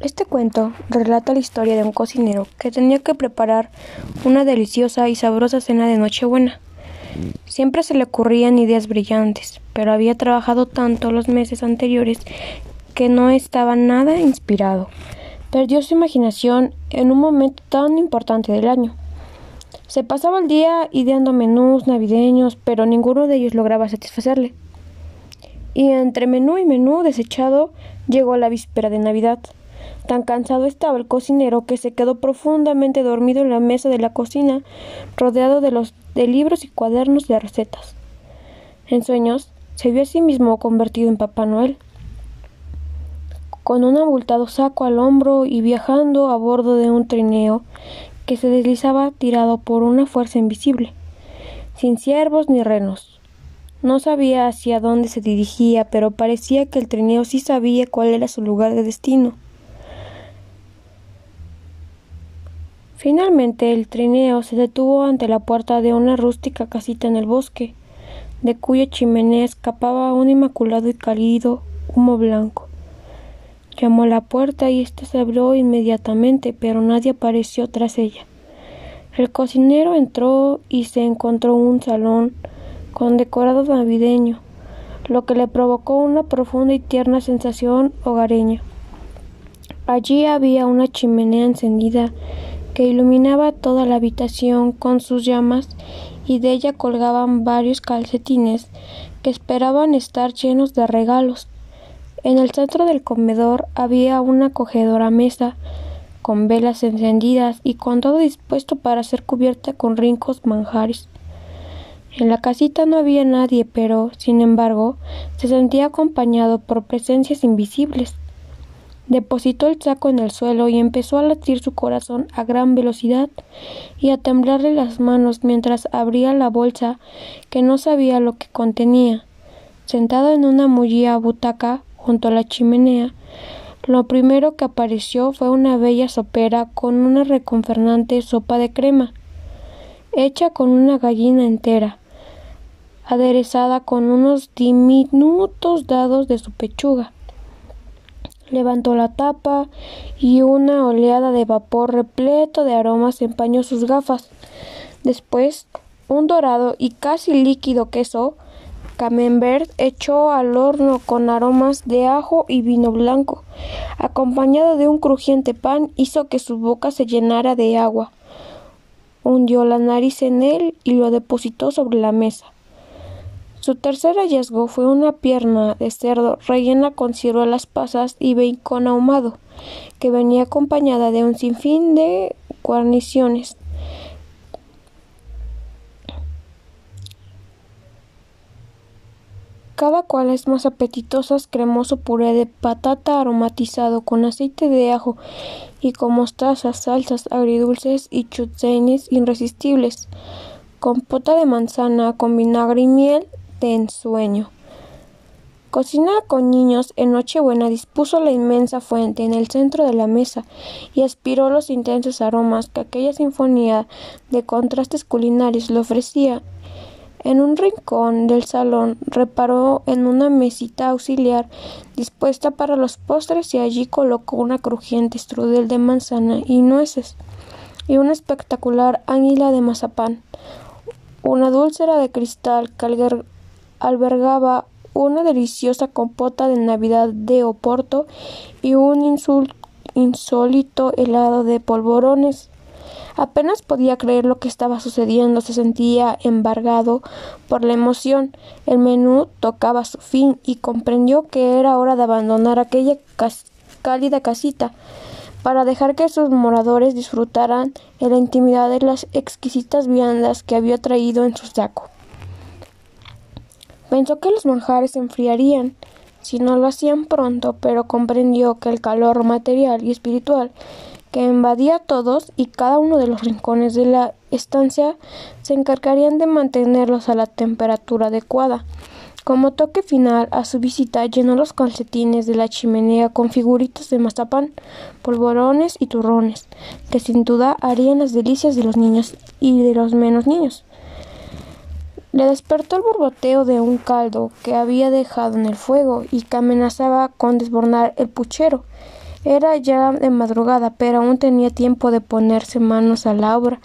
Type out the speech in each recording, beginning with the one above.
Este cuento relata la historia de un cocinero que tenía que preparar una deliciosa y sabrosa cena de Nochebuena. Siempre se le ocurrían ideas brillantes, pero había trabajado tanto los meses anteriores que no estaba nada inspirado. Perdió su imaginación en un momento tan importante del año. Se pasaba el día ideando menús navideños, pero ninguno de ellos lograba satisfacerle. Y entre menú y menú desechado llegó la víspera de Navidad. Tan cansado estaba el cocinero que se quedó profundamente dormido en la mesa de la cocina, rodeado de los de libros y cuadernos de recetas. En sueños se vio a sí mismo convertido en Papá Noel, con un abultado saco al hombro y viajando a bordo de un trineo que se deslizaba tirado por una fuerza invisible, sin ciervos ni renos. No sabía hacia dónde se dirigía, pero parecía que el trineo sí sabía cuál era su lugar de destino. Finalmente el trineo se detuvo ante la puerta de una rústica casita en el bosque, de cuya chimenea escapaba un inmaculado y cálido humo blanco. Llamó a la puerta y ésta se abrió inmediatamente, pero nadie apareció tras ella. El cocinero entró y se encontró un salón con decorado navideño, lo que le provocó una profunda y tierna sensación hogareña. Allí había una chimenea encendida que iluminaba toda la habitación con sus llamas y de ella colgaban varios calcetines que esperaban estar llenos de regalos. En el centro del comedor había una acogedora mesa con velas encendidas y con todo dispuesto para ser cubierta con rincos manjares. En la casita no había nadie, pero, sin embargo, se sentía acompañado por presencias invisibles. Depositó el saco en el suelo y empezó a latir su corazón a gran velocidad y a temblarle las manos mientras abría la bolsa que no sabía lo que contenía. Sentado en una mullida butaca junto a la chimenea, lo primero que apareció fue una bella sopera con una reconfernante sopa de crema, hecha con una gallina entera, aderezada con unos diminutos dados de su pechuga Levantó la tapa y una oleada de vapor repleto de aromas empañó sus gafas. Después, un dorado y casi líquido queso camembert echó al horno con aromas de ajo y vino blanco, acompañado de un crujiente pan, hizo que su boca se llenara de agua. Hundió la nariz en él y lo depositó sobre la mesa. Su tercer hallazgo fue una pierna de cerdo rellena con ciruelas pasas y bacon ahumado, que venía acompañada de un sinfín de guarniciones. Cada cual es más apetitosa cremoso puré de patata aromatizado con aceite de ajo y con mostazas, salsas agridulces y chutzenes irresistibles, compota de manzana con vinagre y miel de ensueño. Cocinada con niños, en Nochebuena dispuso la inmensa fuente en el centro de la mesa y aspiró los intensos aromas que aquella sinfonía de contrastes culinarios le ofrecía. En un rincón del salón reparó en una mesita auxiliar dispuesta para los postres y allí colocó una crujiente strudel de manzana y nueces y una espectacular águila de mazapán, una dulcera de cristal que albergaba una deliciosa compota de Navidad de Oporto y un insólito helado de polvorones. Apenas podía creer lo que estaba sucediendo, se sentía embargado por la emoción. El menú tocaba su fin y comprendió que era hora de abandonar aquella cálida casita para dejar que sus moradores disfrutaran en la intimidad de las exquisitas viandas que había traído en su saco. Pensó que los manjares se enfriarían si no lo hacían pronto, pero comprendió que el calor material y espiritual que invadía todos y cada uno de los rincones de la estancia se encargarían de mantenerlos a la temperatura adecuada. Como toque final a su visita llenó los calcetines de la chimenea con figuritas de mazapán, polvorones y turrones, que sin duda harían las delicias de los niños y de los menos niños. Le despertó el borboteo de un caldo que había dejado en el fuego y que amenazaba con desbornar el puchero. Era ya de madrugada, pero aún tenía tiempo de ponerse manos a la obra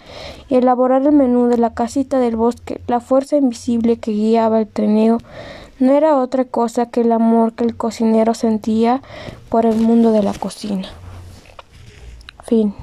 y elaborar el menú de la casita del bosque. La fuerza invisible que guiaba el trineo no era otra cosa que el amor que el cocinero sentía por el mundo de la cocina. Fin.